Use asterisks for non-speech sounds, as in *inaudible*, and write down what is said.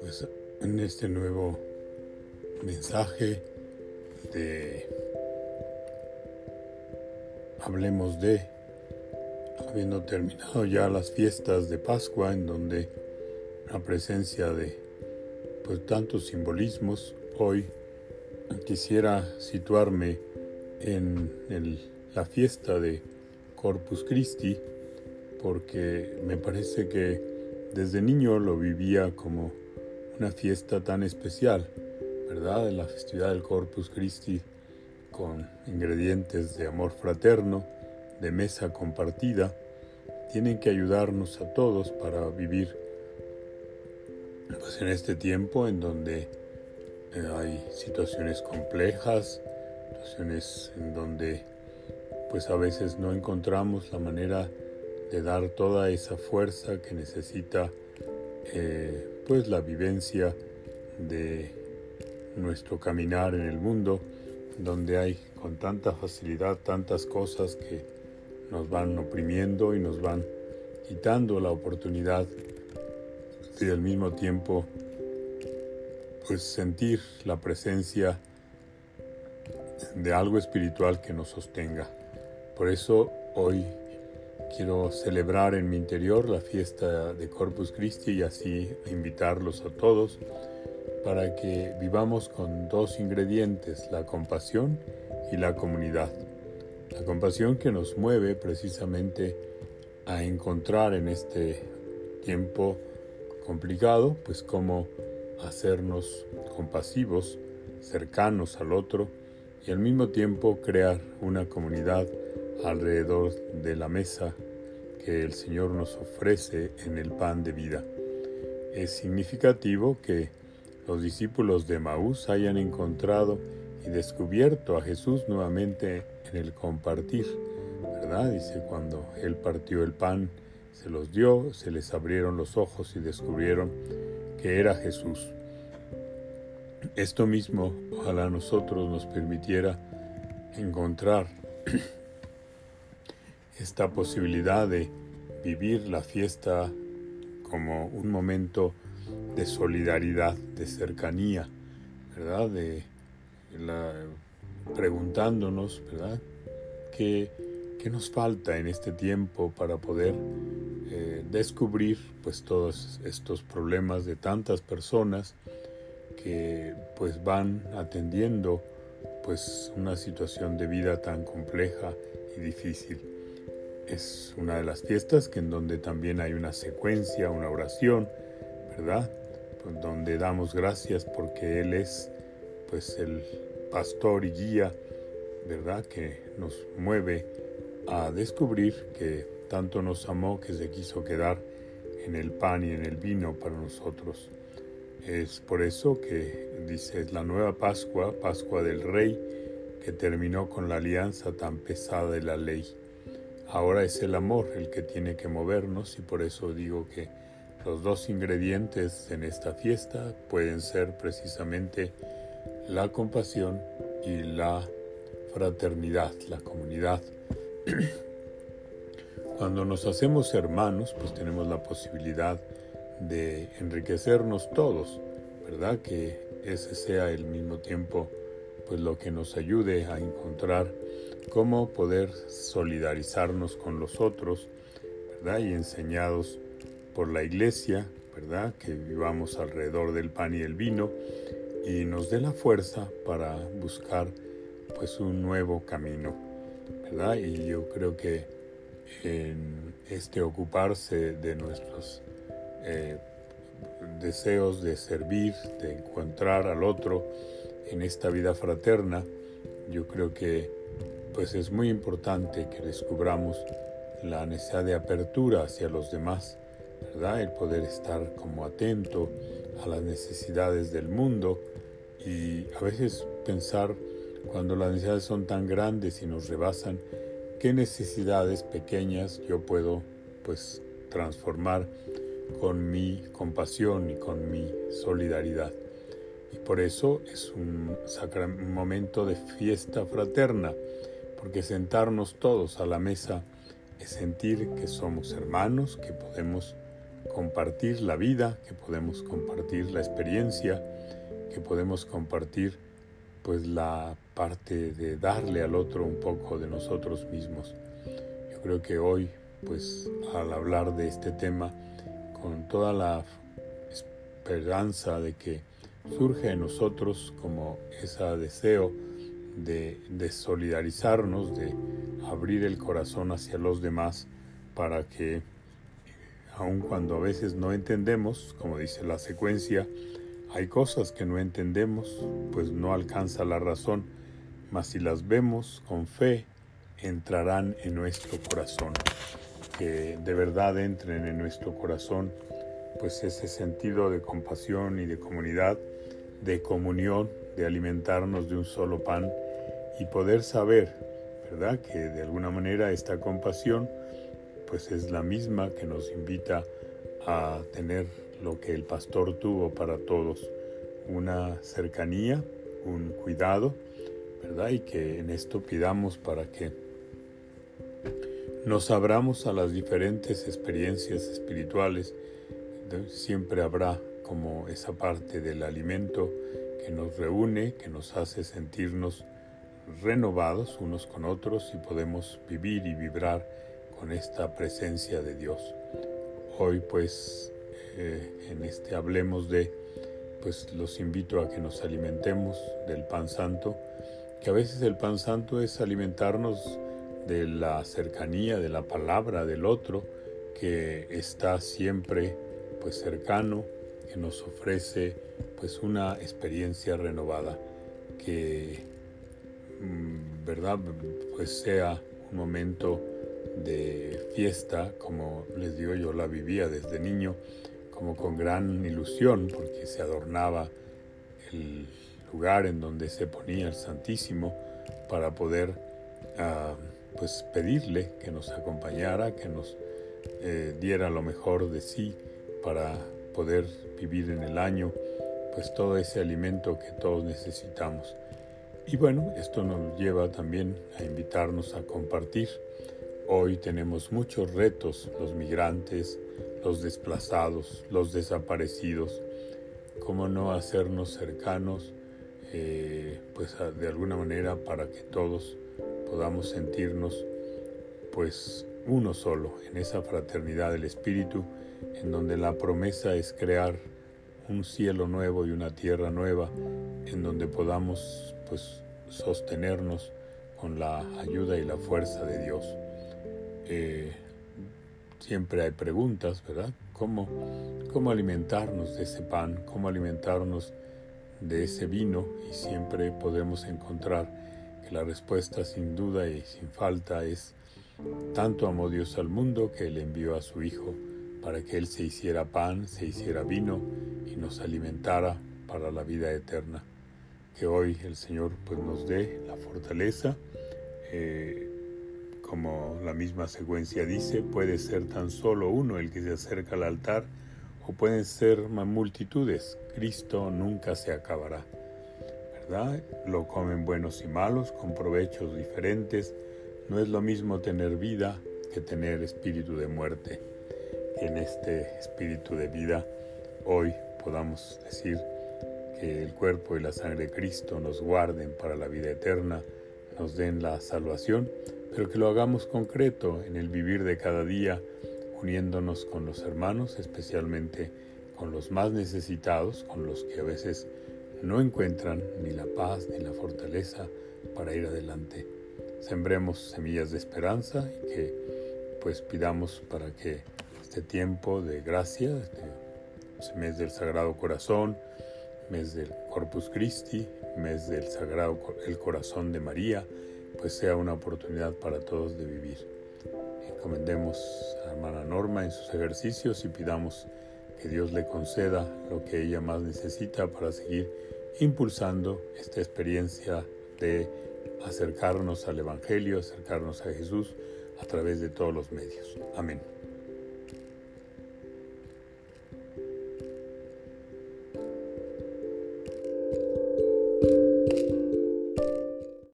Pues en este nuevo mensaje de Hablemos de, habiendo terminado ya las fiestas de Pascua en donde la presencia de pues tantos simbolismos, hoy quisiera situarme en la fiesta de Corpus Christi porque me parece que desde niño lo vivía como una fiesta tan especial, ¿verdad? La festividad del Corpus Christi con ingredientes de amor fraterno, de mesa compartida, tienen que ayudarnos a todos para vivir pues en este tiempo en donde eh, hay situaciones complejas, situaciones en donde pues a veces no encontramos la manera de dar toda esa fuerza que necesita eh, pues la vivencia de nuestro caminar en el mundo donde hay con tanta facilidad tantas cosas que nos van oprimiendo y nos van quitando la oportunidad y al mismo tiempo pues sentir la presencia de algo espiritual que nos sostenga. Por eso hoy quiero celebrar en mi interior la fiesta de Corpus Christi y así invitarlos a todos para que vivamos con dos ingredientes, la compasión y la comunidad. La compasión que nos mueve precisamente a encontrar en este tiempo complicado, pues cómo hacernos compasivos, cercanos al otro y al mismo tiempo crear una comunidad alrededor de la mesa que el Señor nos ofrece en el pan de vida. Es significativo que los discípulos de Maús hayan encontrado y descubierto a Jesús nuevamente en el compartir, ¿verdad? Dice cuando Él partió el pan, se los dio, se les abrieron los ojos y descubrieron que era Jesús. Esto mismo ojalá nosotros nos permitiera encontrar *clears throat* esta posibilidad de vivir la fiesta como un momento de solidaridad, de cercanía, ¿verdad? De preguntándonos, ¿verdad? ¿Qué, ¿Qué, nos falta en este tiempo para poder eh, descubrir pues todos estos problemas de tantas personas que pues van atendiendo pues una situación de vida tan compleja y difícil. Es una de las fiestas que en donde también hay una secuencia, una oración, ¿verdad? Pues donde damos gracias porque Él es pues el pastor y guía, ¿verdad? Que nos mueve a descubrir que tanto nos amó que se quiso quedar en el pan y en el vino para nosotros. Es por eso que dice la nueva Pascua, Pascua del Rey, que terminó con la alianza tan pesada de la ley. Ahora es el amor el que tiene que movernos y por eso digo que los dos ingredientes en esta fiesta pueden ser precisamente la compasión y la fraternidad, la comunidad. *clears throat* Cuando nos hacemos hermanos, pues tenemos la posibilidad de enriquecernos todos, ¿verdad? Que ese sea el mismo tiempo pues lo que nos ayude a encontrar cómo poder solidarizarnos con los otros, ¿verdad? Y enseñados por la iglesia, ¿verdad? Que vivamos alrededor del pan y el vino y nos dé la fuerza para buscar pues un nuevo camino, ¿verdad? Y yo creo que en este ocuparse de nuestros eh, deseos de servir, de encontrar al otro en esta vida fraterna, yo creo que pues es muy importante que descubramos la necesidad de apertura hacia los demás ¿verdad? El poder estar como atento a las necesidades del mundo y a veces pensar cuando las necesidades son tan grandes y nos rebasan, qué necesidades pequeñas yo puedo pues transformar con mi compasión y con mi solidaridad. Y por eso es un, un momento de fiesta fraterna, porque sentarnos todos a la mesa es sentir que somos hermanos, que podemos compartir la vida, que podemos compartir la experiencia, que podemos compartir pues la parte de darle al otro un poco de nosotros mismos. Yo creo que hoy pues al hablar de este tema con toda la esperanza de que surge en nosotros como ese deseo de, solidarizarnos, de abrir el corazón hacia los demás para que, aun cuando a veces no entendemos, como dice la secuencia, hay cosas que no entendemos, pues no alcanza la razón, mas si las vemos con fe, entrarán en nuestro corazón. Que de verdad entren en nuestro corazón, pues ese sentido de compasión y de comunidad, de comunión, de alimentarnos de un solo pan y poder saber, ¿verdad? Que de alguna manera esta compasión, pues es la misma que nos invita a tener lo que el pastor tuvo para todos, una cercanía, un cuidado, ¿verdad? Y que en esto pidamos para que nos abramos a las diferentes experiencias espirituales. Siempre habrá como esa parte del alimento que nos reúne, que nos hace sentirnos renovados unos con otros y podemos vivir y vibrar con esta presencia de Dios. Hoy pues eh, en este hablemos de, pues los invito a que nos alimentemos del pan santo, que a veces el pan santo es alimentarnos de la cercanía, de la palabra del otro, que está siempre pues cercano, que nos ofrece pues una experiencia renovada, que verdad pues sea un momento de fiesta, como les digo yo la vivía desde niño, como con gran ilusión, porque se adornaba el lugar en donde se ponía el Santísimo para poder ah, pues pedirle que nos acompañara, que nos eh, diera lo mejor de sí para poder vivir en el año, pues todo ese alimento que todos necesitamos. Y bueno, esto nos lleva también a invitarnos a compartir. Hoy tenemos muchos retos, los migrantes, los desplazados, los desaparecidos, cómo no hacernos cercanos, eh, pues de alguna manera para que todos podamos sentirnos pues uno solo en esa fraternidad del Espíritu, en donde la promesa es crear un cielo nuevo y una tierra nueva, en donde podamos pues sostenernos con la ayuda y la fuerza de Dios. Eh, siempre hay preguntas, ¿verdad? ¿Cómo, ¿Cómo alimentarnos de ese pan? ¿Cómo alimentarnos de ese vino? Y siempre podemos encontrar que la respuesta sin duda y sin falta es tanto amó Dios al mundo que le envió a su Hijo para que Él se hiciera pan, se hiciera vino y nos alimentara para la vida eterna. Que hoy el Señor pues nos dé la fortaleza. Eh, como la misma secuencia dice, puede ser tan solo uno el que se acerca al altar o pueden ser multitudes. Cristo nunca se acabará. ¿Verdad? Lo comen buenos y malos con provechos diferentes. No es lo mismo tener vida que tener espíritu de muerte. En este espíritu de vida hoy podamos decir que el cuerpo y la sangre de Cristo nos guarden para la vida eterna, nos den la salvación pero que lo hagamos concreto en el vivir de cada día, uniéndonos con los hermanos, especialmente con los más necesitados, con los que a veces no encuentran ni la paz ni la fortaleza para ir adelante. Sembremos semillas de esperanza y que pues pidamos para que este tiempo de gracia, este mes del Sagrado Corazón, mes del Corpus Christi, mes del Sagrado el Corazón de María, pues sea una oportunidad para todos de vivir. Encomendemos a hermana Norma en sus ejercicios y pidamos que Dios le conceda lo que ella más necesita para seguir impulsando esta experiencia de acercarnos al Evangelio, acercarnos a Jesús a través de todos los medios. Amén.